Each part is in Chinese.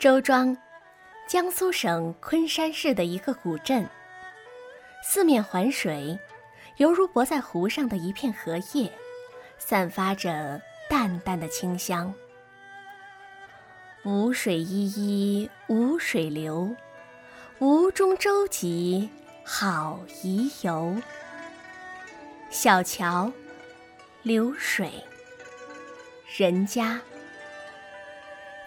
周庄，江苏省昆山市的一个古镇。四面环水，犹如泊在湖上的一片荷叶，散发着淡淡的清香。无水依依无水流，吴中舟楫好宜游。小桥，流水，人家。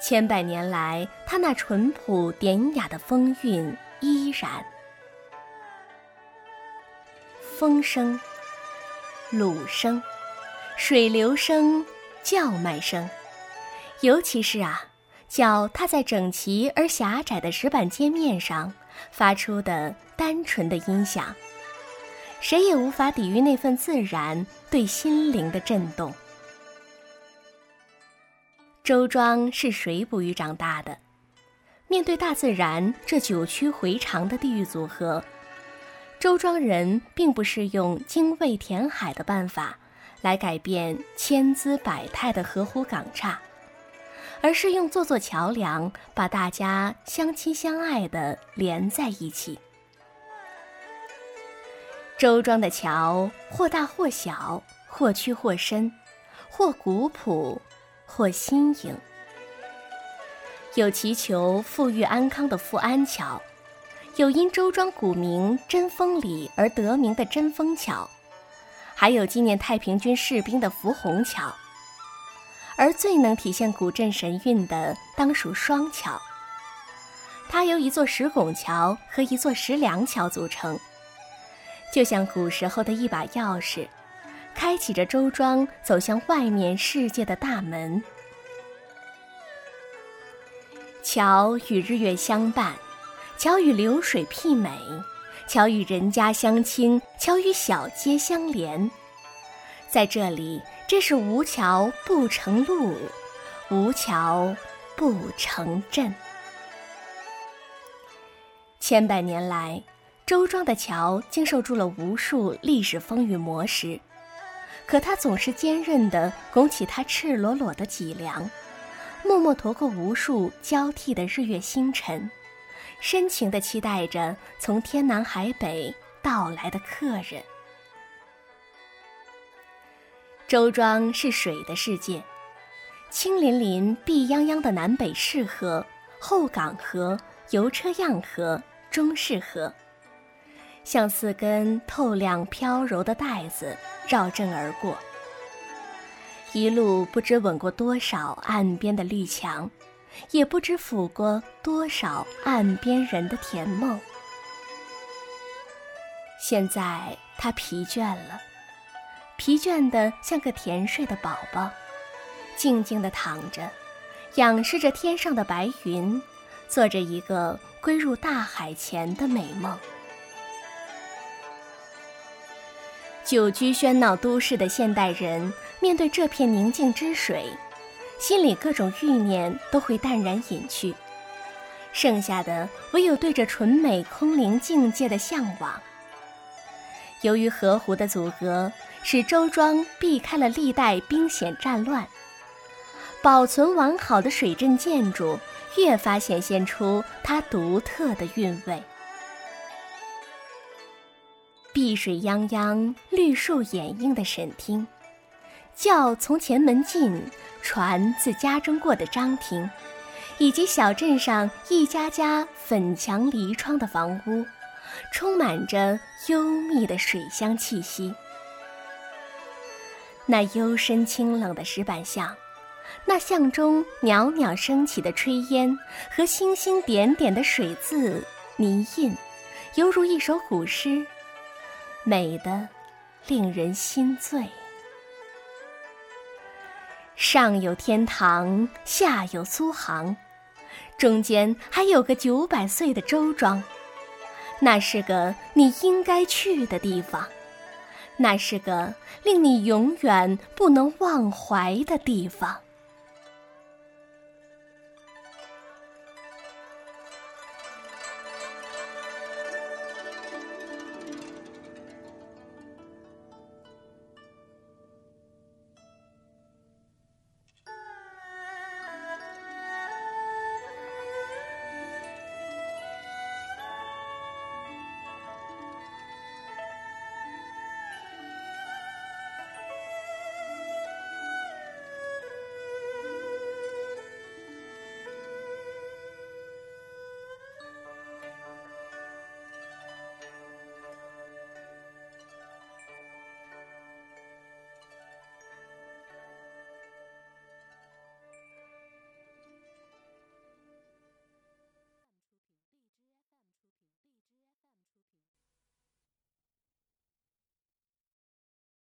千百年来，它那淳朴典雅的风韵依然。风声、橹声、水流声、叫卖声，尤其是啊，脚踏在整齐而狭窄的石板街面上发出的单纯的音响，谁也无法抵御那份自然对心灵的震动。周庄是谁哺育长大的，面对大自然这九曲回肠的地域组合，周庄人并不是用精卫填海的办法来改变千姿百态的河湖港岔，而是用座座桥梁把大家相亲相爱的连在一起。周庄的桥或大或小，或曲或深，或古朴。或新颖，有祈求富裕安康的富安桥，有因周庄古名贞丰里而得名的贞丰桥，还有纪念太平军士兵的福洪桥。而最能体现古镇神韵的，当属双桥。它由一座石拱桥和一座石梁桥组成，就像古时候的一把钥匙。开启着周庄走向外面世界的大门。桥与日月相伴，桥与流水媲美，桥与人家相亲，桥与小街相连。在这里，这是无桥不成路，无桥不成镇。千百年来，周庄的桥经受住了无数历史风雨磨蚀。可它总是坚韧地拱起它赤裸裸的脊梁，默默驮过无数交替的日月星辰，深情地期待着从天南海北到来的客人。周庄是水的世界，清淋淋、碧泱泱的南北市河、后港河、油车样河、中式河。像四根透亮飘柔的带子绕阵而过，一路不知吻过多少岸边的绿墙，也不知抚过多少岸边人的甜梦。现在他疲倦了，疲倦的像个甜睡的宝宝，静静地躺着，仰视着天上的白云，做着一个归入大海前的美梦。久居喧闹都市的现代人，面对这片宁静之水，心里各种欲念都会淡然隐去，剩下的唯有对着纯美空灵境界的向往。由于河湖的阻隔，使周庄避开了历代兵险战乱，保存完好的水镇建筑越发显现出它独特的韵味。碧水泱泱、绿树掩映的沈厅，轿从前门进，船自家中过的张亭，以及小镇上一家家粉墙篱窗的房屋，充满着幽密的水乡气息。那幽深清冷的石板巷，那巷中袅袅升起的炊烟和星星点点的水渍泥印，犹如一首古诗。美的令人心醉。上有天堂，下有苏杭，中间还有个九百岁的周庄。那是个你应该去的地方，那是个令你永远不能忘怀的地方。